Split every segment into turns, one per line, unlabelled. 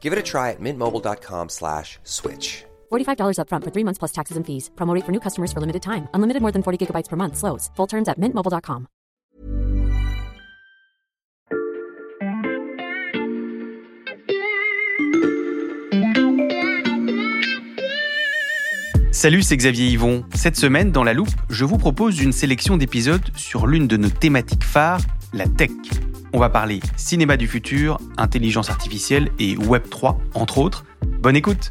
Give it a try at mintmobile.com slash switch.
$45 upfront for three months plus taxes and fees. Promo rate for new customers for limited time. Unlimited more than 40 gigabytes per month. Slows. Full terms at mintmobile.com.
Salut, c'est Xavier Yvon. Cette semaine, dans La Loupe, je vous propose une sélection d'épisodes sur l'une de nos thématiques phares, la tech. On va parler cinéma du futur, intelligence artificielle et Web 3, entre autres. Bonne écoute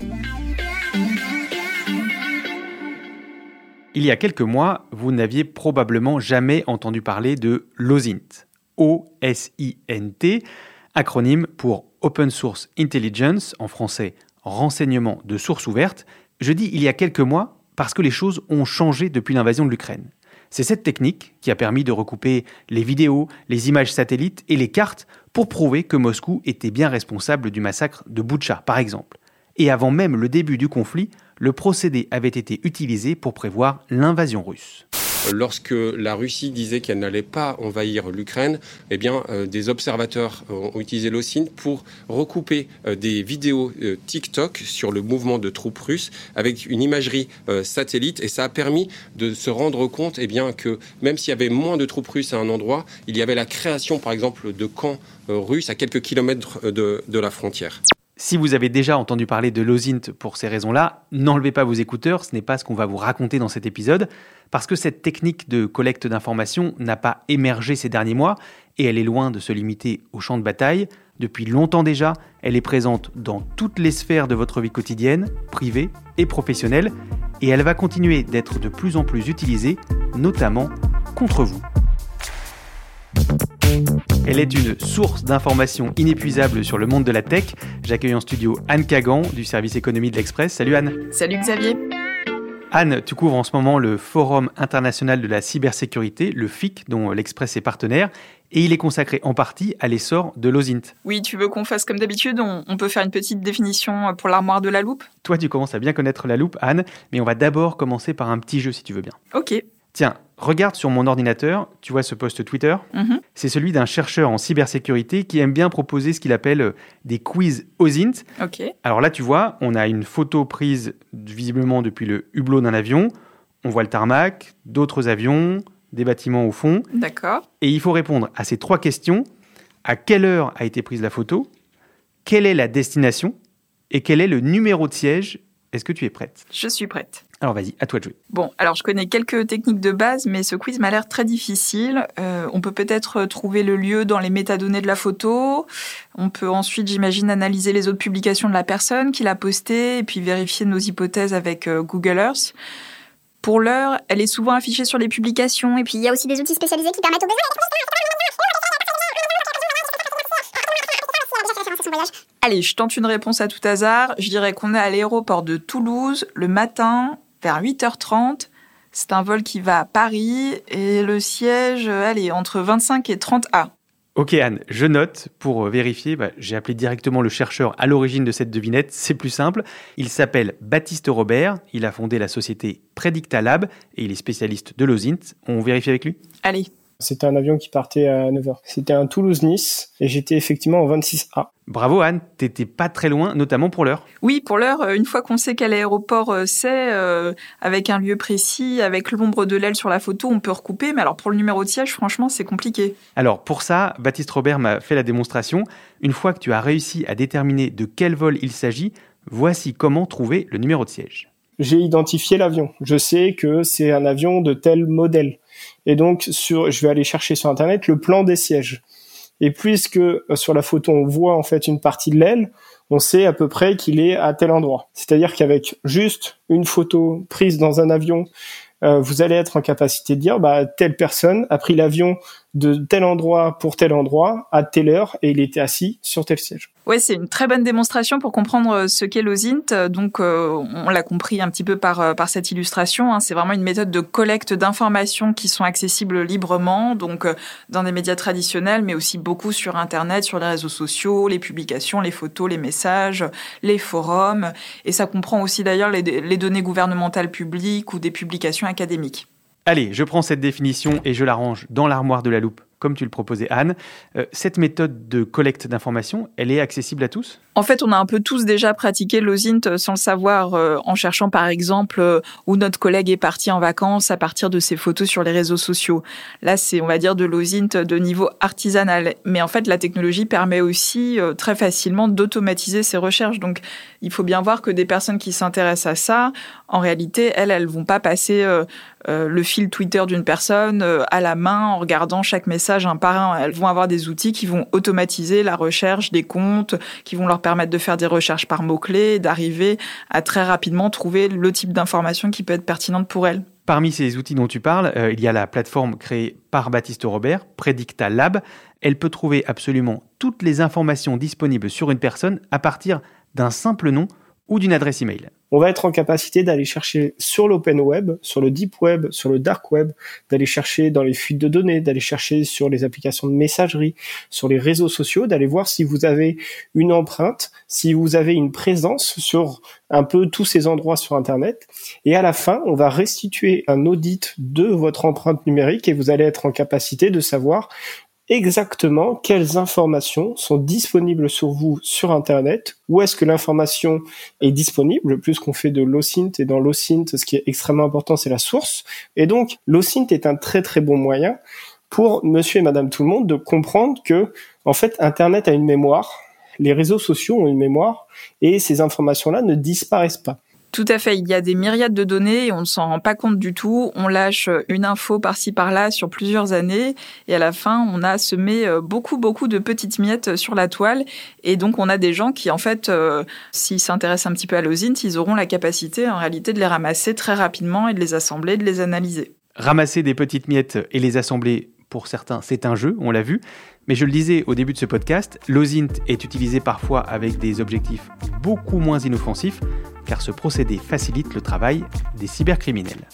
Il y a quelques mois, vous n'aviez probablement jamais entendu parler de l'OSINT. O-S-I-N-T, acronyme pour Open Source Intelligence, en français renseignement de source ouverte. Je dis il y a quelques mois parce que les choses ont changé depuis l'invasion de l'Ukraine. C'est cette technique qui a permis de recouper les vidéos, les images satellites et les cartes pour prouver que Moscou était bien responsable du massacre de Boutcha, par exemple. Et avant même le début du conflit, le procédé avait été utilisé pour prévoir l'invasion russe.
Lorsque la Russie disait qu'elle n'allait pas envahir l'Ukraine, eh bien, euh, des observateurs ont utilisé l'OSINT pour recouper euh, des vidéos euh, TikTok sur le mouvement de troupes russes avec une imagerie satellite et ça a permis de se rendre compte eh bien, que même s'il y avait moins de troupes russes à un endroit, il y avait la création, par exemple, de camps russes à quelques kilomètres de, de la frontière.
Si vous avez déjà entendu parler de l'OSINT pour ces raisons-là, n'enlevez pas vos écouteurs, ce n'est pas ce qu'on va vous raconter dans cet épisode, parce que cette technique de collecte d'informations n'a pas émergé ces derniers mois, et elle est loin de se limiter au champ de bataille. Depuis longtemps déjà, elle est présente dans toutes les sphères de votre vie quotidienne, privée et professionnelle, et elle va continuer d'être de plus en plus utilisée, notamment contre vous. Elle est une source d'informations inépuisable sur le monde de la tech. J'accueille en studio Anne Kagan du service économie de l'Express. Salut Anne.
Salut Xavier.
Anne, tu couvres en ce moment le Forum international de la cybersécurité, le FIC, dont l'Express est partenaire, et il est consacré en partie à l'essor de l'OSINT.
Oui, tu veux qu'on fasse comme d'habitude on, on, peut faire une petite définition pour l'armoire de la loupe?
Toi, tu commences à bien connaître la loupe, Anne, mais on va d'abord commencer par un petit jeu si tu veux bien.
Ok.
Tiens, regarde sur mon ordinateur, tu vois ce post Twitter
Mhm.
C'est celui d'un chercheur en cybersécurité qui aime bien proposer ce qu'il appelle euh, des quiz OSINT.
Ok.
Alors là, tu vois, on a une photo prise visiblement depuis le hublot d'un avion. On voit le tarmac, d'autres avions, des bâtiments au fond.
D'accord.
Et il faut répondre à ces trois questions. À quelle heure a été prise la photo? Quelle est la destination? Et quel est le numéro de siège? Est-ce que tu es prête?
Je suis prête.
Alors vas-y, à toi de jouer.
Bon, alors je connais quelques techniques de base, mais ce quiz m'a l'air très difficile. Euh, on peut peut-être trouver le lieu dans les métadonnées de la photo. On peut ensuite, j'imagine, analyser les autres publications de la personne qui l'a postée et puis vérifier nos hypothèses avec euh, Google Earth. Pour l'heure, elle est souvent affichée sur les publications et puis
Il y a aussi des outils spécialisés qui permettent aux besoins
Allez, je tente une réponse à tout hasard. Je dirais qu'on est à l'aéroport de Toulouse le matin vers 8h30. C'est un vol qui va à Paris et le siège, euh, allez, entre 25 et 30 A.
Ok Anne, je note pour euh, vérifier, bah, j'ai appelé directement le chercheur à l'origine de cette devinette, c'est plus simple. Il s'appelle Baptiste Robert, il a fondé la société Predictalab et il est spécialiste de l'OSINT. On vérifie avec lui?
Allez,
C'était un avion qui partait à 9h. C'était un Toulouse-Nice et j'étais effectivement en 26A.
Bravo Anne, t'étais pas très loin, notamment pour l'heure.
Oui, pour l'heure, euh, une fois qu'on sait quel aéroport euh, c'est, euh, avec un lieu précis, avec l'ombre de l'aile sur la photo, on peut recouper. Mais alors pour le numéro de siège, franchement, c'est compliqué.
Alors pour ça, Baptiste Robert m'a fait la démonstration. Une fois que tu as réussi à déterminer de quel vol il s'agit, Voici comment trouver le numéro de siège.
J'ai identifié l'avion. Je sais que c'est un avion de tel modèle. Et donc, sur, je vais aller chercher sur Internet le plan des sièges. Et puisque euh, sur la photo, on voit en fait une partie de l'aile, on sait à peu près qu'il est à tel endroit. C'est-à-dire qu'avec juste une photo prise dans un avion, euh, vous allez être en capacité de dire, bah, telle personne a pris l'avion de tel endroit pour tel endroit à telle heure et il était assis sur tel siège.
Ouais, c'est une très bonne démonstration pour comprendre euh, ce qu'est l'OSINT. Donc, euh, on l'a compris un petit peu par, euh, cette illustration. Hein. C'est vraiment une méthode de collecte d'informations qui sont accessibles librement, donc dans des médias traditionnels, mais aussi beaucoup sur Internet, sur les réseaux sociaux, les publications, les photos, les messages, les forums. Et ça comprend aussi d'ailleurs les, les données gouvernementales publiques ou des publications académiques.
Allez, je prends cette définition et je la range dans l'armoire de la loupe comme tu le proposais Anne. Euh, cette méthode de collecte d'informations, elle est accessible à tous?
En fait, on a un peu tous déjà pratiqué l'OSINT sans le savoir, euh, en cherchant par exemple euh, où notre collègue est parti en vacances à partir de ses photos sur les réseaux sociaux. Là, c'est, on va dire, de l'OSINT de niveau artisanal. Mais en fait, la technologie permet aussi très facilement d'automatiser ces recherches. Donc, il faut bien voir que des personnes qui s'intéressent à ça, en réalité, elles, elles vont pas passer le fil Twitter d'une personne à la main en regardant chaque message un par un. Elles vont avoir des outils qui vont automatiser la recherche des comptes, qui vont leur permettre de faire des recherches par mots-clés, d'arriver à très rapidement trouver le type d'information qui peut être pertinente pour elles.
Parmi ces outils dont tu parles, euh, il y a la plateforme créée par Baptiste Robert, Predicta Lab. Elle peut trouver absolument toutes les informations disponibles sur une personne à partir d'un simple nom ou d'une adresse email
on va être en capacité d'aller chercher sur l'open web, sur le deep web, sur le dark web, d'aller chercher dans les fuites de données, d'aller chercher sur les applications de messagerie, sur les réseaux sociaux, d'aller voir si vous avez une empreinte, si vous avez une présence sur un peu tous ces endroits sur Internet. Et à la fin, on va restituer un audit de votre empreinte numérique et vous allez être en capacité de savoir exactement quelles informations sont disponibles sur vous sur Internet, où est-ce que l'information est disponible, plus qu'on fait de l'OSINT, et dans l'OSINT, ce qui est extrêmement important, c'est la source. Et donc, l'OSINT est un très très bon moyen pour monsieur et madame tout le monde de comprendre que, en fait, Internet a une mémoire, les réseaux sociaux ont une mémoire, et ces informations-là ne disparaissent pas.
Tout à fait. Il y a des myriades de données et on ne s'en rend pas compte du tout. On lâche une info par-ci par-là sur plusieurs années et à la fin, on a semé euh, beaucoup, beaucoup de petites miettes sur la toile. Et donc, on a des gens qui, en fait, euh, s'ils s'intéressent un petit peu à l'osint, ils auront la capacité, en réalité, de les ramasser très rapidement et de les assembler, de les analyser.
Ramasser des petites miettes et les assembler, pour certains, c'est un jeu, on l'a vu. Mais je le disais au début de ce podcast, l'OSINT est utilisé parfois avec des objectifs beaucoup moins inoffensifs, car ce procédé facilite le travail des cybercriminels.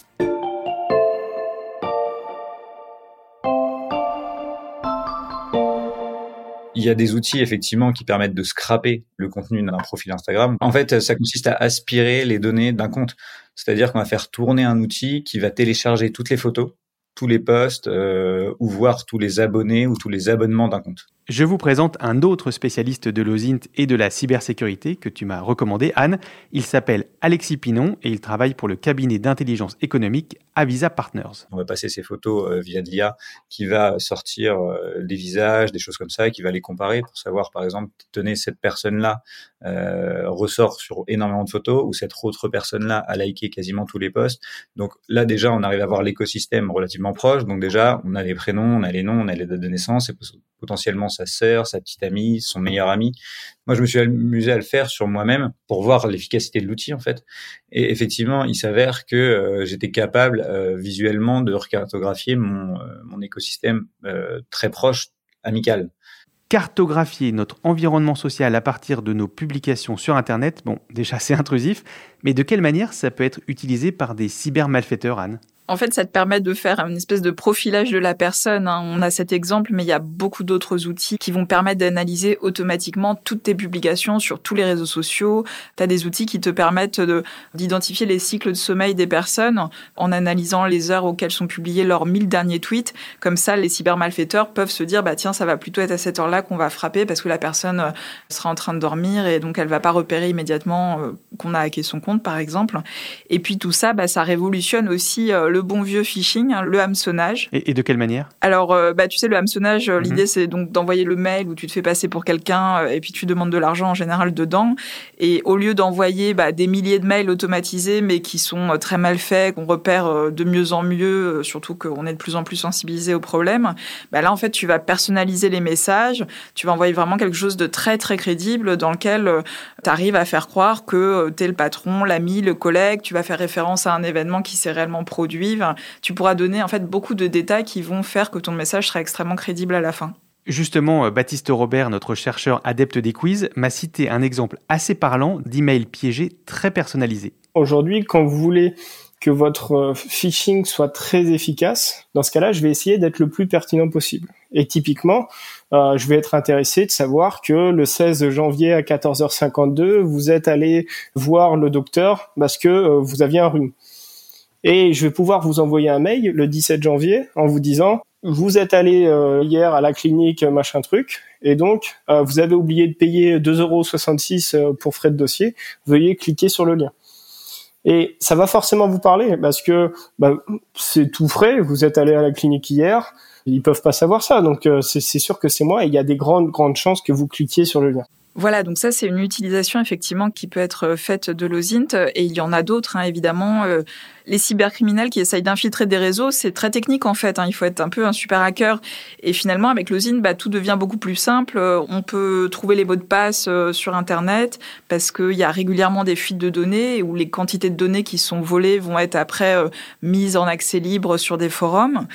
Il y a des outils effectivement qui permettent de scraper le contenu d'un profil Instagram. En fait, ça consiste à aspirer les données d'un compte. C'est-à-dire qu'on va faire tourner un outil qui va télécharger toutes les photos tous les posts euh, ou voir tous les abonnés ou tous les abonnements d'un compte.
Je vous présente un autre spécialiste de l'OSINT et de la cybersécurité que tu m'as recommandé, Anne. Il s'appelle Alexis Pinon et il travaille pour le cabinet d'intelligence économique Avisa Partners.
On va passer ces photos euh, via de l'IA qui va sortir euh, des visages, des choses comme ça, qui va les comparer pour savoir, par exemple, tenez, cette personne-là euh, ressort sur énormément de photos ou cette autre personne-là a liké quasiment tous les posts. Donc là, déjà, on arrive à voir l'écosystème relativement proche. Donc déjà, on a les prénoms, on a les noms, on a les dates de naissance et potentiellement sa sœur, sa petite amie, son meilleur ami. Moi, je me suis amusé à le faire sur moi-même pour voir l'efficacité de l'outil en fait. Et effectivement, il s'avère que euh, j'étais capable euh, visuellement de recartographier mon, euh, mon écosystème très proche, amical.
Cartographier notre environnement social à partir de nos publications sur Internet, bon, déjà c'est intrusif, mais de quelle manière ça peut être utilisé par des cybermalfaiteurs, Anne?
En fait, ça te permet de faire une espèce de profilage de la personne. Hein. On a cet exemple, mais il y a beaucoup d'autres outils qui vont permettre d'analyser automatiquement toutes tes publications sur tous les réseaux sociaux. Tu as des outils qui te permettent d'identifier les cycles de sommeil des personnes en analysant les heures auxquelles sont publiés leurs 1000 derniers tweets. Comme ça, les cybermalfaiteurs peuvent se dire, bah tiens, ça va plutôt être à cette heure-là qu'on va frapper parce que la personne euh, sera en train de dormir et donc elle va pas repérer immédiatement euh, qu'on a hacké son compte, par exemple. Et puis tout ça, bah, ça révolutionne aussi euh, le bon vieux phishing, hein, le hameçonnage.
Et, de quelle manière?
Alors, euh, bah, tu sais, le hameçonnage,
Mhm.
l'idée c'est donc d'envoyer le mail où tu te fais passer pour quelqu'un euh, et puis tu demandes de l'argent en général dedans. Et au lieu d'envoyer bah, des milliers de mails automatisés mais qui sont euh, très mal faits, qu'on repère euh, de mieux en mieux, euh, surtout qu'on est de plus en plus sensibilisé au problème, bah, là en fait tu vas personnaliser les messages, tu vas envoyer vraiment quelque chose de très très crédible dans lequel tu arrives à faire croire que tu es le patron, l'ami, le collègue, tu vas faire référence à un événement qui s'est réellement produit. Tu pourras donner en fait beaucoup de détails qui vont faire que ton message sera extrêmement crédible à la fin.
Justement, euh, Baptiste Robert, notre chercheur adepte des quiz, m'a cité un exemple assez parlant d'email piégé très personnalisé.
Aujourd'hui, quand vous voulez que votre euh, phishing soit très efficace, dans ce cas-là, je vais essayer d'être le plus pertinent possible. Et typiquement, euh, je vais être intéressé de savoir que le 16 janvier à 14h52, vous êtes allé voir le docteur parce que euh, vous aviez un rhume. Et je vais pouvoir vous envoyer un mail le 17 janvier en vous disant vous êtes allé euh, hier à la clinique machin truc et donc euh, vous avez oublié de payer 2,66 euros pour frais de dossier. Veuillez cliquer sur le lien. Et ça va forcément vous parler parce que bah, c'est tout frais. Vous êtes allé à la clinique hier. Ils peuvent pas savoir ça, donc euh, c'est sûr que c'est moi. Et il y a des grandes grandes chances que vous cliquiez sur le lien.
Voilà, donc ça c'est une utilisation effectivement qui peut être faite de l'OSINT et il y en a d'autres hein, évidemment. Euh, les cybercriminels qui essayent d'infiltrer des réseaux, c'est très technique en fait. Hein. Il faut être un peu un super hacker. Et finalement, avec l'OSINT, bah, tout devient beaucoup plus simple. Euh, On peut trouver les mots de passe euh, sur Internet parce qu'il y a régulièrement des fuites de données où les quantités de données qui sont volées vont être après euh, mises en accès libre sur des forums.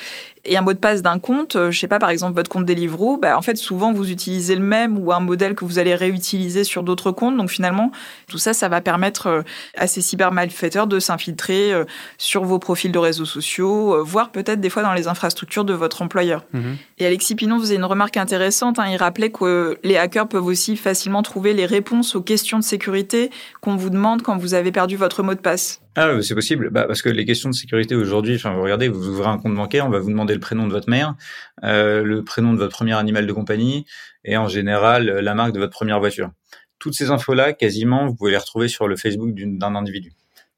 Et un mot de passe d'un compte, euh, je sais pas, par exemple votre compte Deliveroo, bah, en fait souvent vous utilisez le même ou un modèle que vous allez réutiliser sur d'autres comptes. Donc finalement, tout ça, ça va permettre euh, à ces cybermalfaiteurs de s'infiltrer euh, sur vos profils de réseaux sociaux, voire peut-être des fois dans les infrastructures de votre employeur.
Mhm.
Et Alexis Pinon faisait une remarque intéressante. hein. il rappelait que les hackers peuvent aussi facilement trouver les réponses aux questions de sécurité qu'on vous demande quand vous avez perdu votre mot de passe.
Ah, c'est possible. Bah, parce que les questions de sécurité aujourd'hui, enfin, vous regardez, vous ouvrez un compte bancaire, on va vous demander le prénom de votre mère, euh, le prénom de votre premier animal de compagnie et en général la marque de votre première voiture. Toutes ces infos-là, quasiment, vous pouvez les retrouver sur le Facebook d'un individu.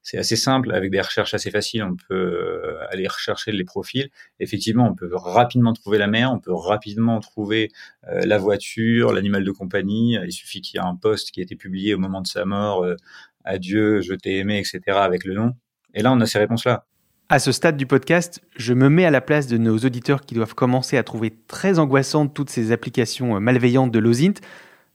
C'est assez simple, avec des recherches assez faciles, on peut euh, aller rechercher les profils. Effectivement, on peut rapidement trouver la mère, on peut rapidement trouver euh, la voiture, l'animal de compagnie. Il suffit qu'il y ait un post qui a été publié au moment de sa mort, euh, adieu, je t'ai aimé, etc., avec le nom. Et là, on a ces réponses-là.
À ce stade du podcast, je me mets à la place de nos auditeurs qui doivent commencer à trouver très angoissantes toutes ces applications euh, malveillantes de l'OSINT.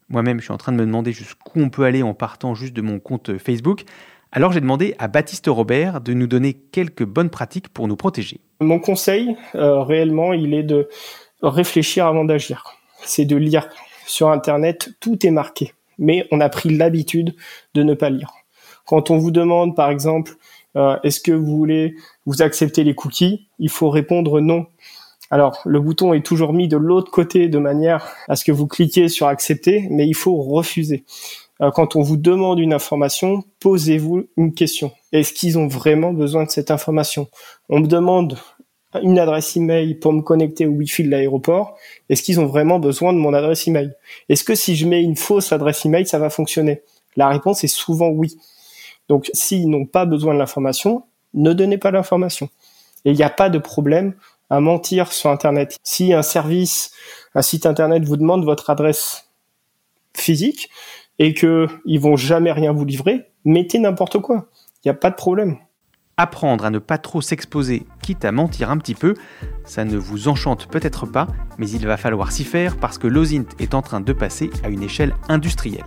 Moi-même, je suis en train de me demander jusqu'où on peut aller en partant juste de mon compte euh, Facebook. Alors j'ai demandé à Baptiste Robert de nous donner quelques bonnes pratiques pour nous protéger.
Mon conseil, euh, réellement, il est de réfléchir avant d'agir. C'est de lire. Sur Internet, tout est marqué. Mais on a pris l'habitude de ne pas lire. Quand on vous demande, par exemple, euh, est-ce que vous voulez vous accepter les cookies, il faut répondre non. Alors, le bouton est toujours mis de l'autre côté de manière à ce que vous cliquiez sur accepter, mais il faut refuser. Euh, quand on vous demande une information, posez-vous une question. Est-ce qu'ils ont vraiment besoin de cette information? On me demande une adresse email pour me connecter au Wi-Fi de l'aéroport. Est-ce qu'ils ont vraiment besoin de mon adresse email? Est-ce que si je mets une fausse adresse email, ça va fonctionner? La réponse est souvent oui. Donc, s'ils n'ont pas besoin de l'information, ne donnez pas l'information. Et il n'y a pas de problème à mentir sur Internet. Si un service, un site Internet vous demande votre adresse physique et que ils vont jamais rien vous livrer, mettez n'importe quoi. Il n'y a pas de problème.
Apprendre à ne pas trop s'exposer, quitte à mentir un petit peu, ça ne vous enchante peut-être pas, mais il va falloir s'y faire parce que l'OSINT est en train de passer à une échelle industrielle.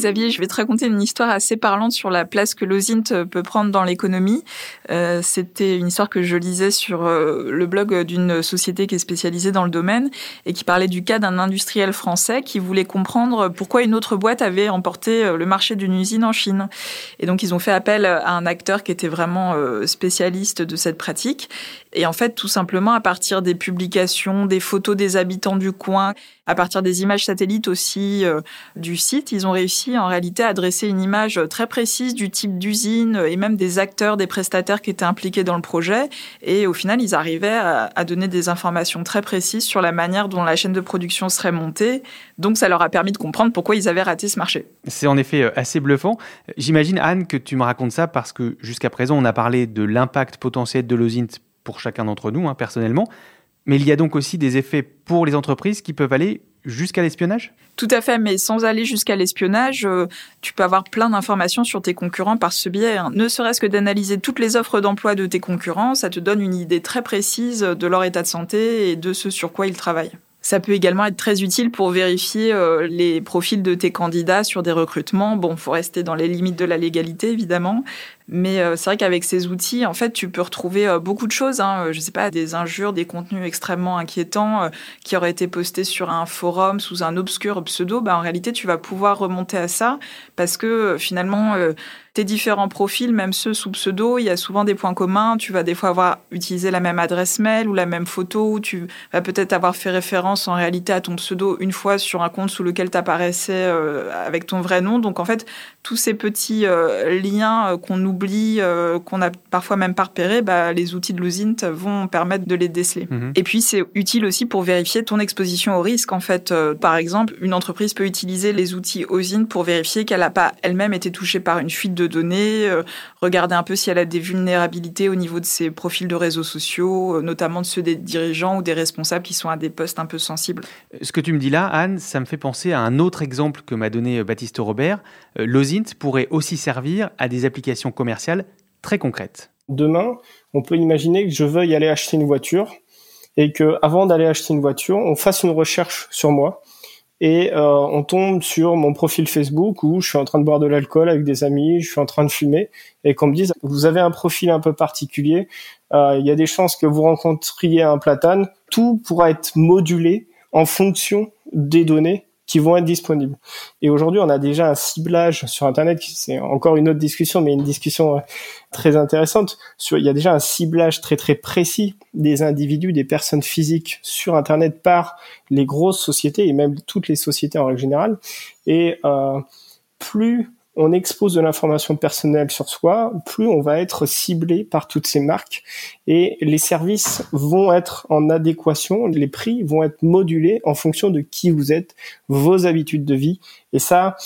Xavier, je vais te raconter une histoire assez parlante sur la place que l'OSINT peut prendre dans l'économie. Euh, C'était une histoire que je lisais sur euh, le blog d'une société qui est spécialisée dans le domaine et qui parlait du cas d'un industriel français qui voulait comprendre pourquoi une autre boîte avait emporté euh, le marché d'une usine en Chine. Et donc, ils ont fait appel à un acteur qui était vraiment spécialiste de cette pratique. Et en fait, tout simplement, à partir des publications, des photos des habitants du coin, à partir des images satellites aussi euh, du site, ils ont réussi en réalité à dresser une image très précise du type d'usine et même des acteurs, des prestataires qui étaient impliqués dans le projet. Et au final, ils arrivaient à, donner des informations très précises sur la manière dont la chaîne de production serait montée. Donc, ça leur a permis de comprendre pourquoi ils avaient raté ce marché.
C'est en effet euh, assez bluffant. J'imagine, Anne, que tu me racontes ça parce que jusqu'à présent, on a parlé de l'impact potentiel de l'OSINT pour chacun d'entre nous, hein, personnellement. Mais il y a donc aussi des effets pour les entreprises qui peuvent aller jusqu'à l'espionnage?
Tout à fait, mais sans aller jusqu'à l'espionnage, euh, tu peux avoir plein d'informations sur tes concurrents par ce biais. hein. Ne serait-ce que d'analyser toutes les offres d'emploi de tes concurrents, ça te donne une idée très précise de leur état de santé et de ce sur quoi ils travaillent. Ça peut également être très utile pour vérifier euh, les profils de tes candidats sur des recrutements. Bon, faut rester dans les limites de la légalité, évidemment. Mais euh, c'est vrai qu'avec ces outils, en fait, tu peux retrouver euh, beaucoup de choses. Hein. Je sais pas, des injures, des contenus extrêmement inquiétants euh, qui auraient été postés sur un forum sous un obscur pseudo. Bah, en réalité, tu vas pouvoir remonter à ça parce que euh, finalement, euh, tes différents profils, même ceux sous pseudo, il y a souvent des points communs. Tu vas des fois avoir utilisé la même adresse mail ou la même photo. Ou tu vas peut-être avoir fait référence en réalité à ton pseudo une fois sur un compte sous lequel tu apparaissais euh, avec ton vrai nom. Donc en fait, tous ces petits euh, liens euh, qu'on oublie, euh, qu'on a parfois même pas repérés, bah, les outils de l'OSINT vont permettre de les déceler.
Mhm.
Et puis c'est utile aussi pour vérifier ton exposition au risque. En fait, Euh, par exemple, une entreprise peut utiliser les outils OSINT pour vérifier qu'elle n'a pas elle-même été touchée par une fuite de données, euh, regarder un peu si elle a des vulnérabilités au niveau de ses profils de réseaux sociaux, notamment de ceux des dirigeants ou des responsables qui sont à des postes un peu sensibles.
Ce que tu me dis là, Anne, ça me fait penser à un autre exemple que m'a donné Baptiste Robert. L'OSINT pourrait aussi servir à des applications commerciales très concrètes.
Demain, on peut imaginer que je veuille aller acheter une voiture et que avant d'aller acheter une voiture, on fasse une recherche sur moi et euh, on tombe sur mon profil Facebook où je suis en train de boire de l'alcool avec des amis, je suis en train de fumer et qu'on me dise vous avez un profil un peu particulier, euh, il y a des chances que vous rencontriez un platane, tout pourra être modulé en fonction des données qui vont être disponibles. Et aujourd'hui, on a déjà un ciblage sur Internet, c'est encore une autre discussion, mais une discussion euh, très intéressante. Il y a déjà un ciblage très très précis des individus, des personnes physiques sur Internet par les grosses sociétés et même toutes les sociétés en règle générale. Et euh, plus on expose de l'information personnelle sur soi, plus on va être ciblé par toutes ces marques et les services vont être en adéquation, les prix vont être modulés en fonction de qui vous êtes, vos habitudes de vie et ça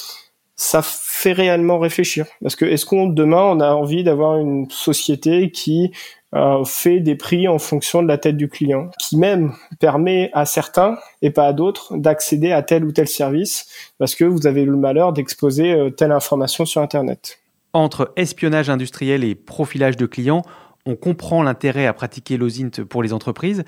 ça fait réellement réfléchir. Parce que est-ce qu'on demain on a envie d'avoir une société qui euh, fait des prix en fonction de la tête du client, qui même permet à certains et pas à d'autres d'accéder à tel ou tel service parce que vous avez le malheur d'exposer euh, telle information sur Internet.
Entre espionnage industriel et profilage de clients, on comprend l'intérêt à pratiquer l'OSINT pour les entreprises.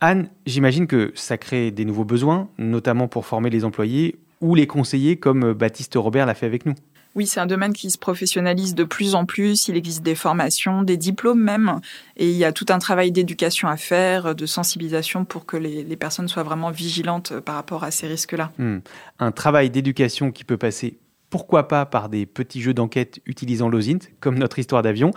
Anne, j'imagine que ça crée des nouveaux besoins, notamment pour former les employés ou les conseillers comme Baptiste Robert l'a fait avec nous.
Oui, c'est un domaine qui se professionnalise de plus en plus. Il existe des formations, des diplômes même. Et il y a tout un travail d'éducation à faire, de sensibilisation pour que les, personnes soient vraiment vigilantes par rapport à ces risques-là.
Hmm. Un travail d'éducation qui peut passer, pourquoi pas, par des petits jeux d'enquête utilisant l'OSINT, comme notre histoire d'avion.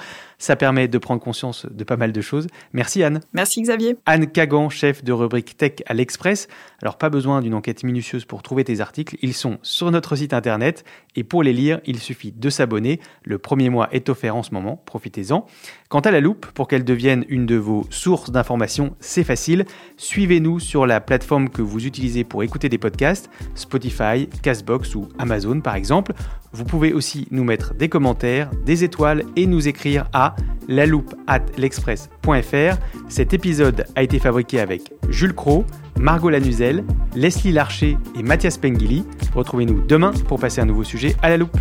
Ça permet de prendre conscience de pas mal de choses. Merci Anne.
Merci Xavier.
Anne Kagan, chef de rubrique Tech à l'Express. Alors pas besoin d'une enquête minutieuse pour trouver tes articles, ils sont sur notre site internet et pour les lire, il suffit de s'abonner. Le premier mois est offert en ce moment, profitez-en. Quant à la loupe, pour qu'elle devienne une de vos sources d'informations, c'est facile. Suivez-nous sur la plateforme que vous utilisez pour écouter des podcasts, Spotify, Castbox ou Amazon par exemple. Vous pouvez aussi nous mettre des commentaires, des étoiles et nous écrire à laloupe at l'express.fr. Cet épisode a été fabriqué avec Jules Cro, Margot Lanuzel, Leslie Larcher et Mathias Pengili. Retrouvez-nous demain pour passer un nouveau sujet à la loupe.